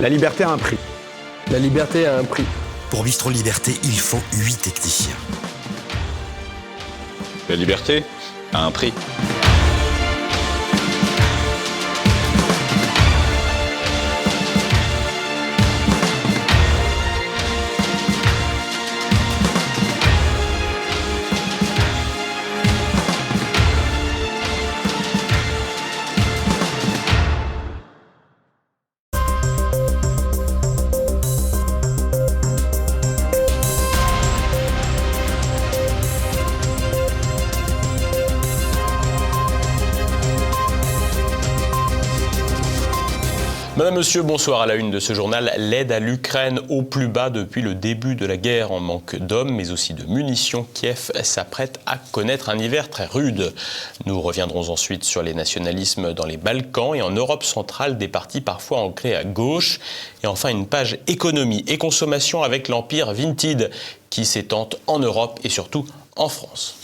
La liberté a un prix. La liberté a un prix. Pour Bistro Liberté, il faut 8 techniciens. La liberté a un prix. Madame, Monsieur, bonsoir à la une de ce journal. L'aide à l'Ukraine au plus bas depuis le début de la guerre en manque d'hommes, mais aussi de munitions. Kiev s'apprête à connaître un hiver très rude. Nous reviendrons ensuite sur les nationalismes dans les Balkans et en Europe centrale, des partis parfois ancrés à gauche. Et enfin, une page économie et consommation avec l'empire Vinted qui s'étend en Europe et surtout en France.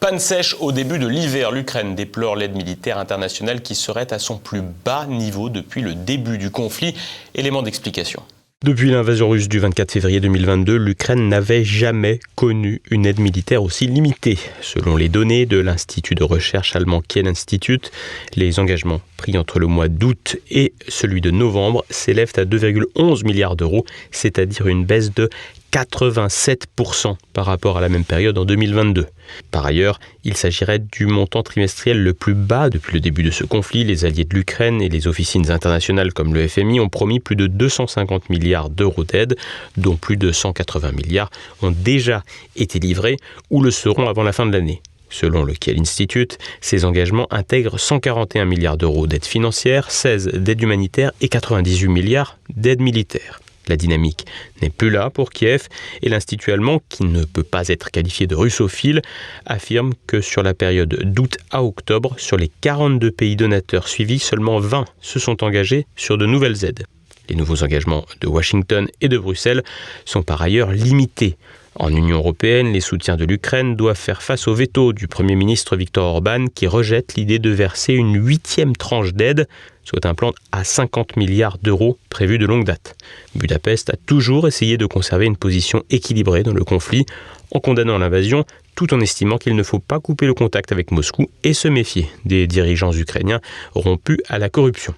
Panne sèche au début de l'hiver, l'Ukraine déplore l'aide militaire internationale qui serait à son plus bas niveau depuis le début du conflit. Élément d'explication. Depuis l'invasion russe du 24 février 2022, l'Ukraine n'avait jamais connu une aide militaire aussi limitée. Selon les données de l'Institut de recherche allemand Kiel Institute, les engagements pris entre le mois d'août et celui de novembre s'élèvent à 2,11 milliards d'euros, c'est-à-dire une baisse de 87% par rapport à la même période en 2022. Par ailleurs, il s'agirait du montant trimestriel le plus bas depuis le début de ce conflit. Les alliés de l'Ukraine et les officines internationales comme le FMI ont promis plus de 250 milliards d'euros d'aide, dont plus de 180 milliards ont déjà été livrés ou le seront avant la fin de l'année. Selon le Kiel Institute, ces engagements intègrent 141 milliards d'euros d'aide financière, 16 d'aide humanitaire et 98 milliards d'aide militaire. La dynamique n'est plus là pour Kiev et l'Institut allemand, qui ne peut pas être qualifié de russophile, affirme que sur la période d'août à octobre, sur les 42 pays donateurs suivis, seulement 20 se sont engagés sur de nouvelles aides. Les nouveaux engagements de Washington et de Bruxelles sont par ailleurs limités. En Union européenne, les soutiens de l'Ukraine doivent faire face au veto du Premier ministre Viktor Orban qui rejette l'idée de verser une huitième tranche d'aide, soit un plan à 50 milliards d'euros prévu de longue date. Budapest a toujours essayé de conserver une position équilibrée dans le conflit en condamnant l'invasion tout en estimant qu'il ne faut pas couper le contact avec Moscou et se méfier des dirigeants ukrainiens rompus à la corruption.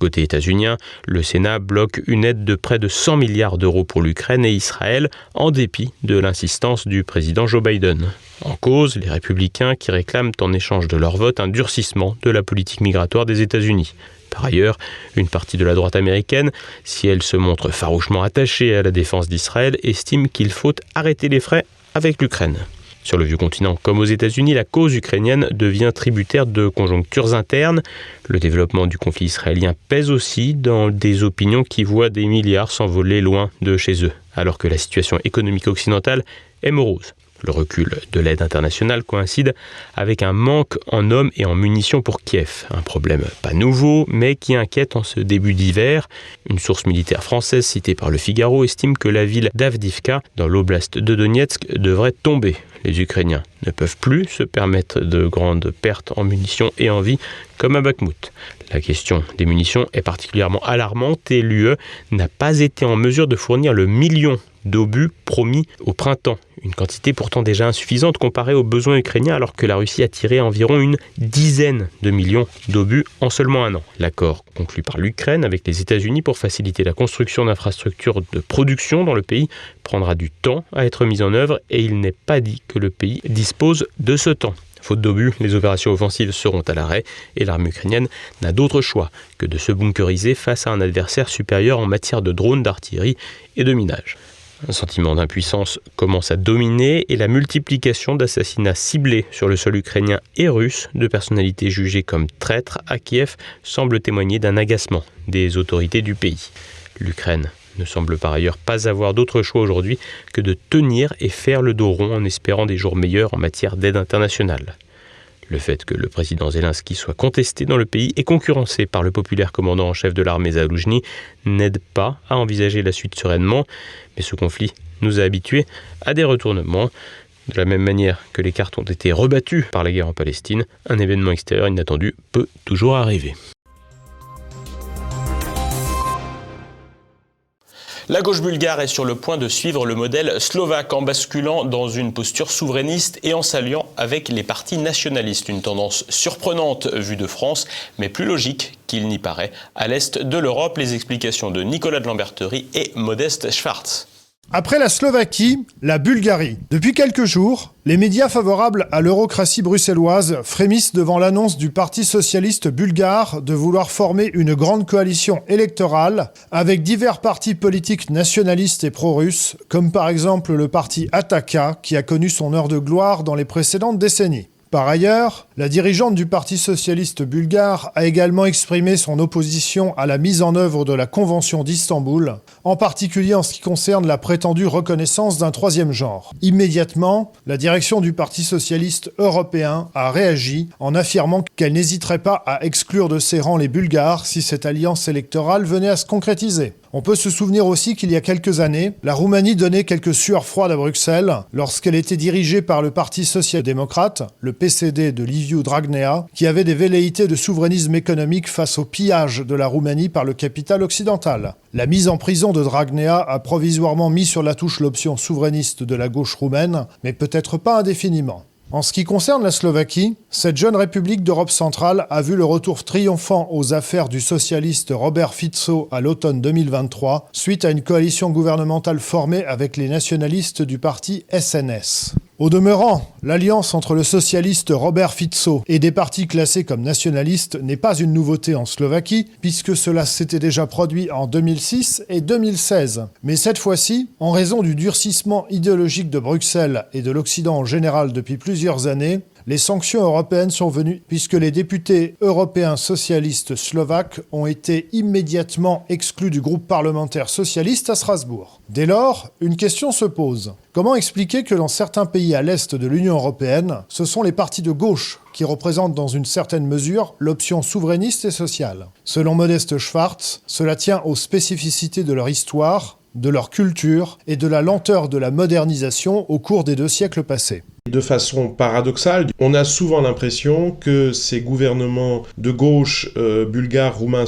Côté états-unien, le Sénat bloque une aide de près de 100 milliards d'euros pour l'Ukraine et Israël, en dépit de l'insistance du président Joe Biden. En cause, les républicains qui réclament en échange de leur vote un durcissement de la politique migratoire des États-Unis. Par ailleurs, une partie de la droite américaine, si elle se montre farouchement attachée à la défense d'Israël, estime qu'il faut arrêter les frais avec l'Ukraine. Sur le vieux continent comme aux États-Unis, la cause ukrainienne devient tributaire de conjonctures internes. Le développement du conflit israélien pèse aussi dans des opinions qui voient des milliards s'envoler loin de chez eux, alors que la situation économique occidentale est morose. Le recul de l'aide internationale coïncide avec un manque en hommes et en munitions pour Kiev, un problème pas nouveau mais qui inquiète en ce début d'hiver. Une source militaire française citée par le Figaro estime que la ville d'Avdivka, dans l'oblast de Donetsk, devrait tomber. Les Ukrainiens ne peuvent plus se permettre de grandes pertes en munitions et en vie comme à Bakhmut. La question des munitions est particulièrement alarmante et l'UE n'a pas été en mesure de fournir le million d'obus promis au printemps, une quantité pourtant déjà insuffisante comparée aux besoins ukrainiens alors que la Russie a tiré environ une dizaine de millions d'obus en seulement un an. L'accord conclu par l'Ukraine avec les États-Unis pour faciliter la construction d'infrastructures de production dans le pays prendra du temps à être mis en œuvre et il n'est pas dit que le pays dispose de ce temps. Faute d'obus, les opérations offensives seront à l'arrêt et l'armée ukrainienne n'a d'autre choix que de se bunkeriser face à un adversaire supérieur en matière de drones, d'artillerie et de minage. Un sentiment d'impuissance commence à dominer et la multiplication d'assassinats ciblés sur le sol ukrainien et russe de personnalités jugées comme traîtres à Kiev semble témoigner d'un agacement des autorités du pays. L'Ukraine ne semble par ailleurs pas avoir d'autre choix aujourd'hui que de tenir et faire le dos rond en espérant des jours meilleurs en matière d'aide internationale. Le fait que le président Zelensky soit contesté dans le pays et concurrencé par le populaire commandant en chef de l'armée Zaloujny n'aide pas à envisager la suite sereinement, mais ce conflit nous a habitués à des retournements. De la même manière que les cartes ont été rebattues par la guerre en Palestine, un événement extérieur inattendu peut toujours arriver. La gauche bulgare est sur le point de suivre le modèle slovaque en basculant dans une posture souverainiste et en s'alliant avec les partis nationalistes. Une tendance surprenante vue de France, mais plus logique qu'il n'y paraît. À l'est de l'Europe, les explications de Nicolas de Lamberterie et Modeste Schwartz. Après la Slovaquie, la Bulgarie. Depuis quelques jours, les médias favorables à l'eurocratie bruxelloise frémissent devant l'annonce du Parti socialiste bulgare de vouloir former une grande coalition électorale avec divers partis politiques nationalistes et pro-russes, comme par exemple le parti Ataka qui a connu son heure de gloire dans les précédentes décennies. Par ailleurs, la dirigeante du Parti socialiste bulgare a également exprimé son opposition à la mise en œuvre de la Convention d'Istanbul, en particulier en ce qui concerne la prétendue reconnaissance d'un troisième genre. Immédiatement, la direction du Parti socialiste européen a réagi en affirmant qu'elle n'hésiterait pas à exclure de ses rangs les Bulgares si cette alliance électorale venait à se concrétiser. On peut se souvenir aussi qu'il y a quelques années, la Roumanie donnait quelques sueurs froides à Bruxelles lorsqu'elle était dirigée par le Parti social-démocrate, le PCD de Liviu Dragnea, qui avait des velléités de souverainisme économique face au pillage de la Roumanie par le capital occidental. La mise en prison de Dragnea a provisoirement mis sur la touche l'option souverainiste de la gauche roumaine, mais peut-être pas indéfiniment. En ce qui concerne la Slovaquie, cette jeune république d'Europe centrale a vu le retour triomphant aux affaires du socialiste Robert Fico à l'automne 2023, suite à une coalition gouvernementale formée avec les nationalistes du parti SNS. Au demeurant, l'alliance entre le socialiste Robert Fico et des partis classés comme nationalistes n'est pas une nouveauté en Slovaquie, puisque cela s'était déjà produit en 2006 et 2016. Mais cette fois-ci, en raison du durcissement idéologique de Bruxelles et de l'Occident en général depuis plusieurs années, les sanctions européennes sont venues puisque les députés européens socialistes slovaques ont été immédiatement exclus du groupe parlementaire socialiste à Strasbourg. Dès lors, une question se pose. Comment expliquer que dans certains pays à l'est de l'Union européenne, ce sont les partis de gauche qui représentent dans une certaine mesure l'option souverainiste et sociale? Selon Modeste Schwartz, cela tient aux spécificités de leur histoire, de leur culture et de la lenteur de la modernisation au cours des deux siècles passés. De façon paradoxale, on a souvent l'impression que ces gouvernements de gauche euh, bulgares, roumains,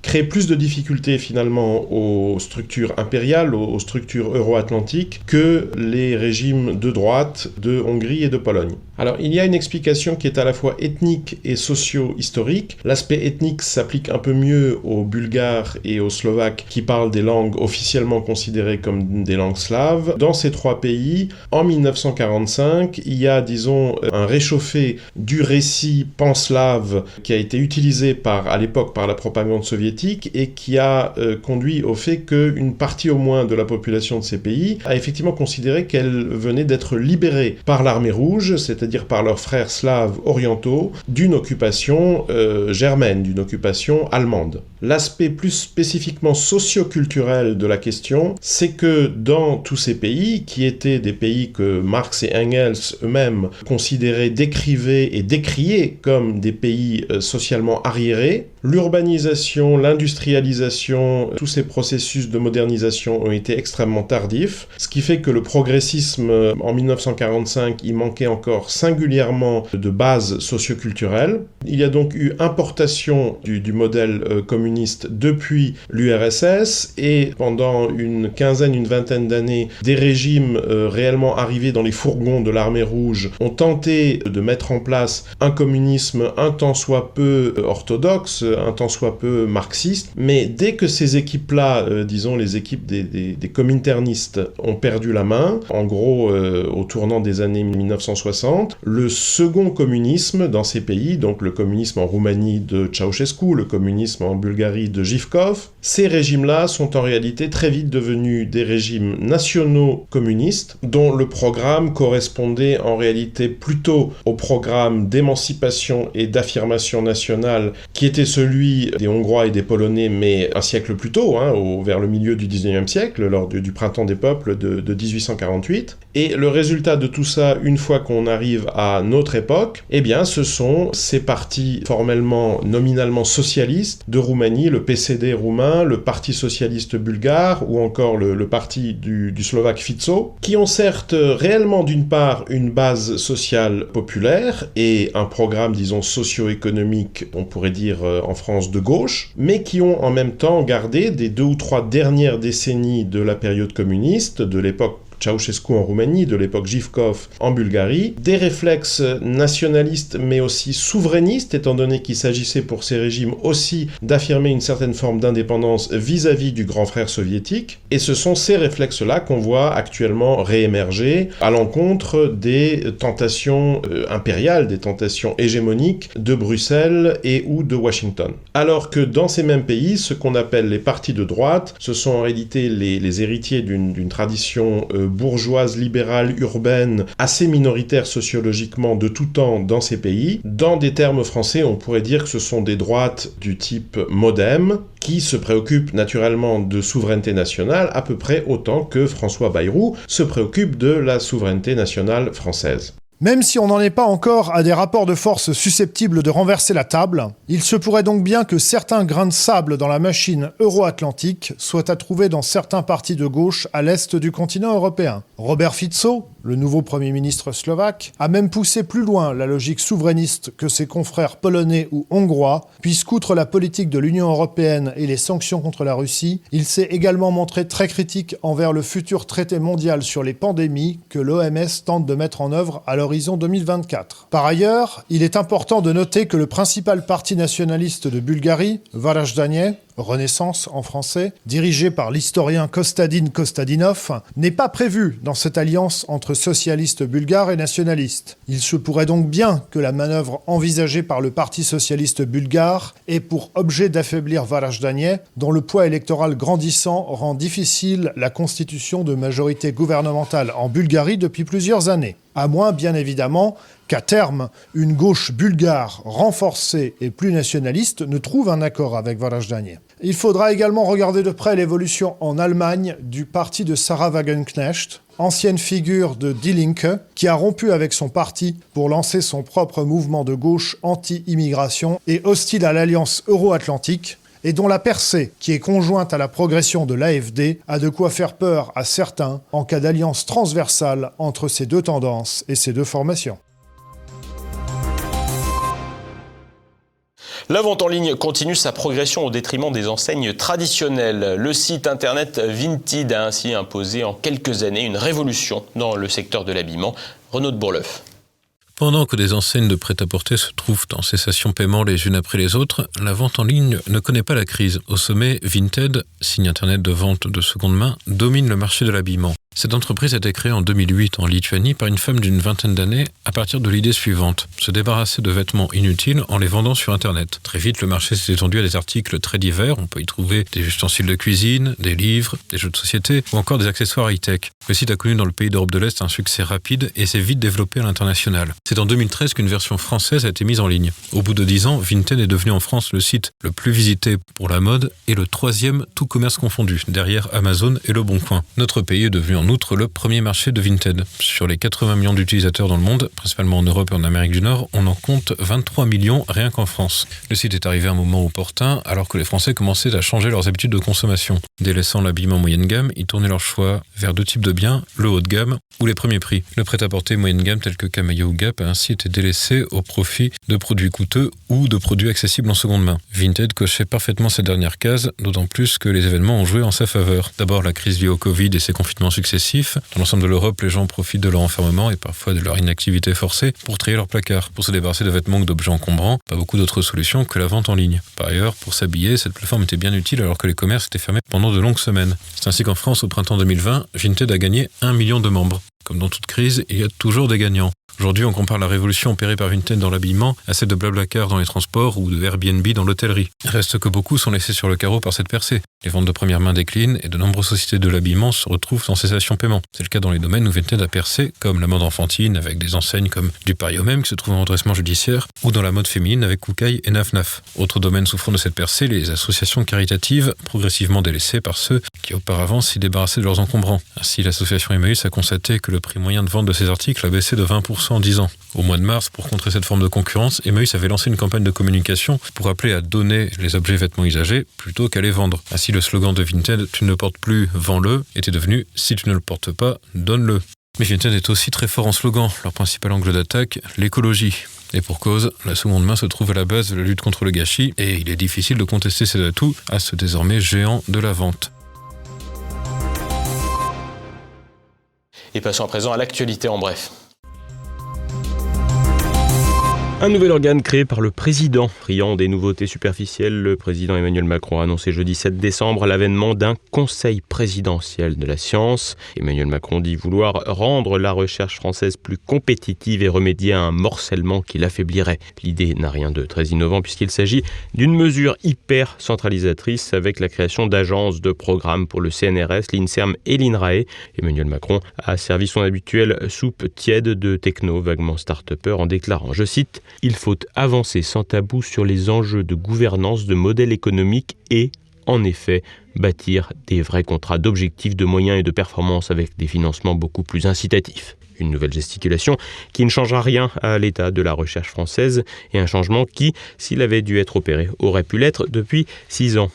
créent plus de difficultés finalement aux structures impériales, aux structures euro-atlantiques, que les régimes de droite de Hongrie et de Pologne. Alors il y a une explication qui est à la fois ethnique et socio-historique. L'aspect ethnique s'applique un peu mieux aux Bulgares et aux Slovaques qui parlent des langues officiellement considérées comme des langues slaves. Dans ces trois pays, en 1945, il y a, disons, un réchauffé du récit panslave qui a été utilisé par, à l'époque par la propagande soviétique et qui a euh, conduit au fait qu'une partie au moins de la population de ces pays a effectivement considéré qu'elle venait d'être libérée par l'armée rouge, c'est-à-dire par leurs frères slaves orientaux, d'une occupation euh, germaine, d'une occupation allemande. L'aspect plus spécifiquement socio-culturel de la question, c'est que dans tous ces pays, qui étaient des pays que Marx et Engels eux-mêmes considéraient, décrivaient et décriaient comme des pays euh, socialement arriérés. L'urbanisation, l'industrialisation, tous ces processus de modernisation ont été extrêmement tardifs, ce qui fait que le progressisme euh, en 1945, il manquait encore singulièrement de base socioculturelle. Il y a donc eu importation du, du modèle euh, communiste depuis l'URSS et pendant une quinzaine, une vingtaine d'années, des régimes réellement arrivés dans les fourgons de l'armée rouge ont tenté de mettre en place un communisme un tant soit peu euh, orthodoxe, un tant soit peu marxiste, mais dès que ces équipes-là, euh, disons les équipes des, des, ont perdu la main, en gros euh, au tournant des années 1960, le second communisme dans ces pays, donc le communisme en Roumanie de Ceausescu, le communisme en Bulgarie de Zhivkov, ces régimes-là sont en réalité très vite devenus des régimes nationaux communistes dont le programme en réalité plutôt au programme d'émancipation et d'affirmation nationale qui était celui des Hongrois et des Polonais, mais un siècle plus tôt, hein, au, vers le milieu du 19e siècle, lors du, printemps des peuples de, de, 1848. Et le résultat de tout ça, une fois qu'on arrive à notre époque, eh bien, ce sont ces partis formellement, nominalement socialistes de Roumanie, le PCD roumain, le Parti socialiste bulgare ou encore le, parti du, du Slovaque Fico, qui ont certes réellement d'une part une base sociale populaire et un programme, disons, socio-économique, on pourrait dire euh, en France, de gauche, mais qui ont en même temps gardé des deux ou trois dernières décennies de la période communiste, de l'époque Ceausescu en Roumanie, de l'époque Givkov en Bulgarie, des réflexes nationalistes mais aussi souverainistes, étant donné qu'il s'agissait pour ces régimes aussi d'affirmer une certaine forme d'indépendance vis-à-vis du grand frère soviétique. Et ce sont ces réflexes-là qu'on voit actuellement réémerger à l'encontre des tentations euh, impériales, des tentations hégémoniques de Bruxelles et ou de Washington. Alors que dans ces mêmes pays, ce qu'on appelle les partis de droite, ce sont en réalité les, héritiers d'une tradition euh, bourgeoise, libérale, urbaine, assez minoritaire sociologiquement de tout temps dans ces pays. Dans des termes français, on pourrait dire que ce sont des droites du type modem, qui se préoccupent naturellement de souveraineté nationale à peu près autant que François Bayrou se préoccupe de la souveraineté nationale française. Même si on n'en est pas encore à des rapports de force susceptibles de renverser la table, il se pourrait donc bien que certains grains de sable dans la machine euro-atlantique soient à trouver dans certains partis de gauche à l'est du continent européen. Robert Fico, le nouveau Premier ministre slovaque, a même poussé plus loin la logique souverainiste que ses confrères polonais ou hongrois, puisqu'outre la politique de l'Union européenne et les sanctions contre la Russie, il s'est également montré très critique envers le futur traité mondial sur les pandémies que l'OMS tente de mettre en œuvre à horizon 2024. Par ailleurs, il est important de noter que le principal parti nationaliste de Bulgarie, Varajdanie, Renaissance en français, dirigé par l'historien Kostadin Kostadinov, n'est pas prévu dans cette alliance entre socialistes bulgares et nationalistes. Il se pourrait donc bien que la manœuvre envisagée par le Parti socialiste bulgare ait pour objet d'affaiblir Varajdanie, dont le poids électoral grandissant rend difficile la constitution de majorité gouvernementale en Bulgarie depuis plusieurs années à moins bien évidemment qu'à terme, une gauche bulgare renforcée et plus nationaliste ne trouve un accord avec Varajdanie. Il faudra également regarder de près l'évolution en Allemagne du parti de Sarah Wagenknecht, ancienne figure de Die Linke, qui a rompu avec son parti pour lancer son propre mouvement de gauche anti-immigration et hostile à l'alliance euro-atlantique, et dont la percée, qui est conjointe à la progression de l'AFD, a de quoi faire peur à certains en cas d'alliance transversale entre ces deux tendances et ces deux formations. La vente en ligne continue sa progression au détriment des enseignes traditionnelles. Le site internet Vinted a ainsi imposé en quelques années une révolution dans le secteur de l'habillement. Renaud de Bourleuf. Pendant que des enseignes de prêt-à-porter se trouvent en cessation paiement les unes après les autres, la vente en ligne ne connaît pas la crise. Au sommet, Vinted, signe internet de vente de seconde main, domine le marché de l'habillement. Cette entreprise a été créée en 2008 en Lituanie par une femme d'une vingtaine d'années à partir de l'idée suivante, se débarrasser de vêtements inutiles en les vendant sur Internet. Très vite, le marché s'est étendu à des articles très divers. On peut y trouver des ustensiles de cuisine, des livres, des jeux de société ou encore des accessoires high-tech. Le site a connu dans le pays d'Europe de l'Est un succès rapide et s'est vite développé à l'international. C'est en 2013 qu'une version française a été mise en ligne. Au bout de 10 ans, Vinted est devenu en France le site le plus visité pour la mode et le troisième tout commerce confondu, derrière Amazon et Le Bon Coin. Notre pays est devenu en outre le premier marché de Vinted. Sur les 80 millions d'utilisateurs dans le monde, principalement en Europe et en Amérique du Nord, on en compte 23 millions rien qu'en France. Le site est arrivé à un moment opportun alors que les Français commençaient à changer leurs habitudes de consommation. Délaissant l'habillement moyenne gamme, ils tournaient leur choix vers deux types de biens, le haut de gamme ou les premiers prix. Le prêt-à-porter moyenne gamme tel que Camailleux ou Gap a ainsi été délaissé au profit de produits coûteux ou de produits accessibles en seconde main. Vinted cochait parfaitement cette dernière case, d'autant plus que les événements ont joué en sa faveur. D'abord la crise liée au Covid et ses confinements successifs, dans l'ensemble de l'Europe, les gens profitent de leur enfermement et parfois de leur inactivité forcée pour trier leur placard. Pour se débarrasser de vêtements ou d'objets encombrants, pas beaucoup d'autres solutions que la vente en ligne. Par ailleurs, pour s'habiller, cette plateforme était bien utile alors que les commerces étaient fermés pendant de longues semaines. C'est ainsi qu'en France, au printemps 2020, Vinted a gagné un million de membres. Comme dans toute crise, il y a toujours des gagnants. Aujourd'hui, on compare la révolution opérée par Vinted dans l'habillement à celle de Blablacar dans les transports ou de Airbnb dans l'hôtellerie. Reste que beaucoup sont laissés sur le carreau par cette percée. Les ventes de première main déclinent et de nombreuses sociétés de l'habillement se retrouvent en cessation paiement. C'est le cas dans les domaines où Vinted a percé, comme la mode enfantine avec des enseignes comme du Paris même qui se trouve en redressement judiciaire, ou dans la mode féminine avec Koukaï et Naf Naf. Autre domaine souffrant de cette percée, les associations caritatives, progressivement délaissées par ceux qui auparavant s'y débarrassaient de leurs encombrants. Ainsi, l'association Emmaüs a constaté que le prix moyen de vente de ces articles a baissé de 20% en 10 ans. Au mois de mars, pour contrer cette forme de concurrence, Emmaüs avait lancé une campagne de communication pour appeler à donner les objets vêtements usagés plutôt qu'à les vendre. Ainsi, le slogan de Vinted Tu ne portes plus, vends-le était devenu Si tu ne le portes pas, donne-le. Mais Vinted est aussi très fort en slogan. Leur principal angle d'attaque, l'écologie. Et pour cause, la seconde main se trouve à la base de la lutte contre le gâchis et il est difficile de contester ses atouts à ce désormais géant de la vente. Et passons à présent à l'actualité en bref. Un nouvel organe créé par le président. Riant des nouveautés superficielles, le président Emmanuel Macron a annoncé jeudi 7 décembre l'avènement d'un conseil présidentiel de la science. Emmanuel Macron dit vouloir rendre la recherche française plus compétitive et remédier à un morcellement qui l'affaiblirait. L'idée n'a rien de très innovant puisqu'il s'agit d'une mesure hyper centralisatrice avec la création d'agences de programmes pour le CNRS, l'INSERM et l'INRAE. Emmanuel Macron a servi son habituelle soupe tiède de techno vaguement start-upper en déclarant, je cite, il faut avancer sans tabou sur les enjeux de gouvernance de modèle économique et, en effet, bâtir des vrais contrats d'objectifs, de moyens et de performance avec des financements beaucoup plus incitatifs. Une nouvelle gesticulation qui ne changera rien à l'état de la recherche française et un changement qui, s'il avait dû être opéré, aurait pu l'être depuis six ans.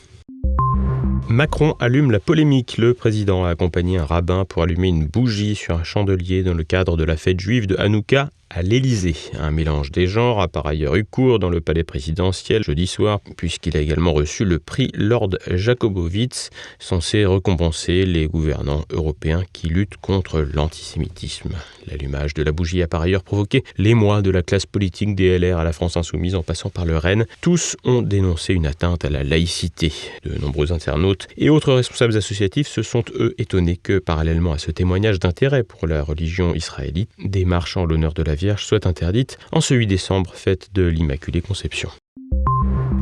Macron allume la polémique. Le président a accompagné un rabbin pour allumer une bougie sur un chandelier dans le cadre de la fête juive de Hanouka à l'Élysée. Un mélange des genres a par ailleurs eu cours dans le palais présidentiel jeudi soir, puisqu'il a également reçu le prix Lord Jacobowitz, censé récompenser les gouvernants européens qui luttent contre l'antisémitisme. L'allumage de la bougie a par ailleurs provoqué l'émoi de la classe politique des LR à la France insoumise en passant par le Rennes. Tous ont dénoncé une atteinte à la laïcité. De nombreux internautes et autres responsables associatifs se sont eux étonnés que, parallèlement à ce témoignage d'intérêt pour la religion israélite, des marches en l'honneur de la Vierge soient interdites en ce 8 décembre, fête de l'Immaculée Conception.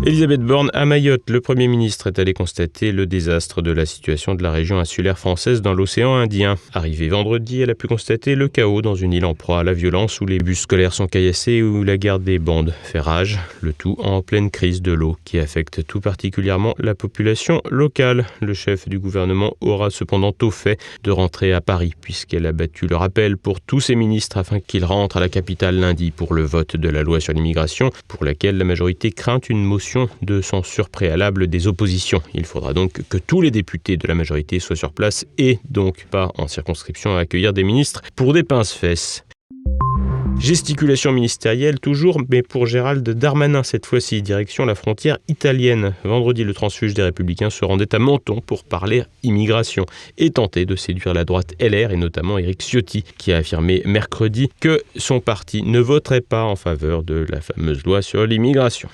Elisabeth Borne à Mayotte, le Premier ministre est allé constater le désastre de la situation de la région insulaire française dans l'océan Indien. Arrivé vendredi, elle a pu constater le chaos dans une île en proie à la violence où les bus scolaires sont caillassés et où la garde des bandes fait rage, le tout en pleine crise de l'eau qui affecte tout particulièrement la population locale. Le chef du gouvernement aura cependant tôt fait de rentrer à Paris puisqu'elle a battu le rappel pour tous ses ministres afin qu'ils rentrent à la capitale lundi pour le vote de la loi sur l'immigration pour laquelle la majorité craint une motion de censure préalable des oppositions. Il faudra donc que tous les députés de la majorité soient sur place et donc pas en circonscription à accueillir des ministres pour des pinces-fesses. Gesticulation ministérielle toujours, mais pour Gérald Darmanin cette fois-ci, direction la frontière italienne. Vendredi, le transfuge des Républicains se rendait à Menton pour parler immigration et tenter de séduire la droite LR et notamment Éric Ciotti, qui a affirmé mercredi que son parti ne voterait pas en faveur de la fameuse loi sur l'immigration.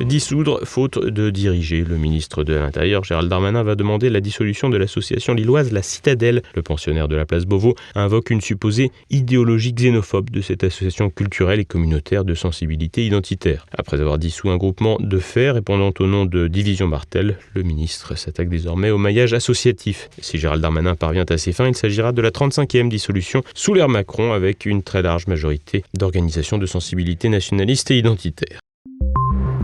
Dissoudre, faute de diriger. Le ministre de l'Intérieur, Gérald Darmanin, va demander la dissolution de l'association lilloise La Citadelle. Le pensionnaire de la place Beauvau invoque une supposée idéologie xénophobe de cette association culturelle et communautaire de sensibilité identitaire. Après avoir dissous un groupement de fer répondant au nom de Division Martel, le ministre s'attaque désormais au maillage associatif. Si Gérald Darmanin parvient à ses fins, il s'agira de la 35e dissolution sous l'ère Macron avec une très large majorité d'organisations de sensibilité nationaliste et identitaire.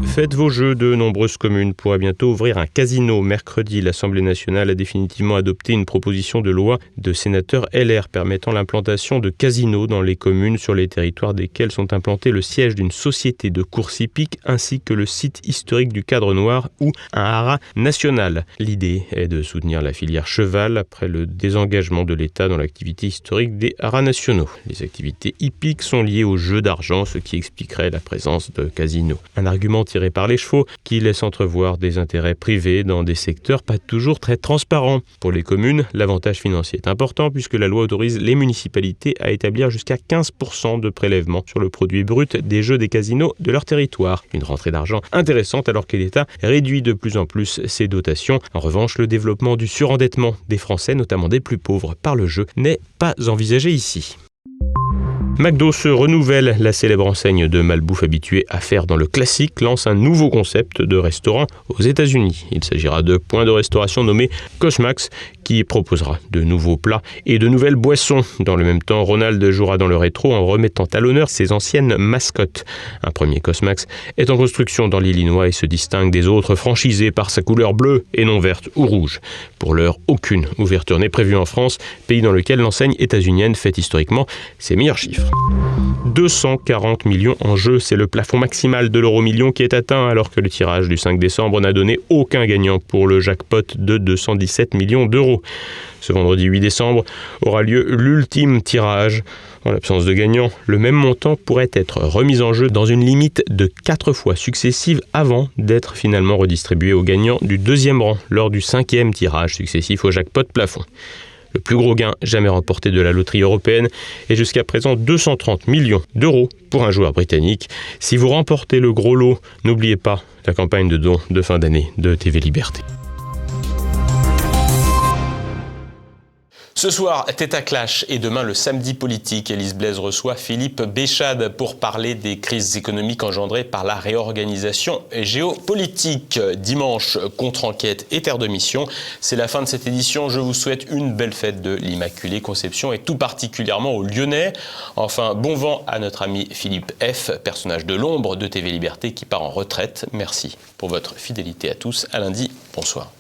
Faites vos jeux, de nombreuses communes pourraient bientôt ouvrir un casino. Mercredi, l'Assemblée nationale a définitivement adopté une proposition de loi de sénateurs LR permettant l'implantation de casinos dans les communes sur les territoires desquels sont implantés le siège d'une société de course hippique ainsi que le site historique du Cadre Noir ou un haras national. L'idée est de soutenir la filière cheval après le désengagement de l'État dans l'activité historique des haras nationaux. Les activités hippiques sont liées aux jeux d'argent, ce qui expliquerait la présence de casinos. Un argument tiré par les chevaux, qui laisse entrevoir des intérêts privés dans des secteurs pas toujours très transparents. Pour les communes, l'avantage financier est important puisque la loi autorise les municipalités à établir jusqu'à 15% de prélèvement sur le produit brut des jeux des casinos de leur territoire. Une rentrée d'argent intéressante alors que l'État réduit de plus en plus ses dotations. En revanche, le développement du surendettement des Français, notamment des plus pauvres, par le jeu, n'est pas envisagé ici. McDo se renouvelle. La célèbre enseigne de malbouffe habituée à faire dans le classique lance un nouveau concept de restaurant aux États-Unis. Il s'agira de points de restauration nommés Cosmax qui proposera de nouveaux plats et de nouvelles boissons. Dans le même temps, Ronald jouera dans le rétro en remettant à l'honneur ses anciennes mascottes. Un premier Cosmax est en construction dans l'Illinois et se distingue des autres franchisés par sa couleur bleue et non verte ou rouge. Pour l'heure, aucune ouverture n'est prévue en France, pays dans lequel l'enseigne états-unienne fait historiquement ses meilleurs chiffres. chiffre. 240 millions en jeu, c'est le plafond maximal de l'euro million qui est atteint alors que le tirage du 5 décembre n'a donné aucun gagnant pour le jackpot de 217 millions d'euros. Ce vendredi 8 décembre aura lieu l'ultime tirage. En l'absence de gagnant, le même montant pourrait être remis en jeu dans une limite de 4 fois successive avant d'être finalement redistribué aux gagnants du deuxième rang lors du cinquième tirage successif au jackpot plafond. Le plus gros gain jamais remporté de la loterie européenne est jusqu'à présent 230 millions d'euros pour un joueur britannique. Si vous remportez le gros lot, n'oubliez pas la campagne de dons de fin d'année de TV Liberté. Ce soir, Tête à Clash et demain le samedi politique. Élise Blaise reçoit Philippe Béchade pour parler des crises économiques engendrées par la réorganisation géopolitique. Dimanche, contre-enquête et terre de mission. C'est la fin de cette édition. Je vous souhaite une belle fête de l'Immaculée Conception et tout particulièrement aux Lyonnais. Enfin, bon vent à notre ami Philippe F., personnage de l'ombre de TV Liberté qui part en retraite. Merci pour votre fidélité à tous. À lundi. Bonsoir.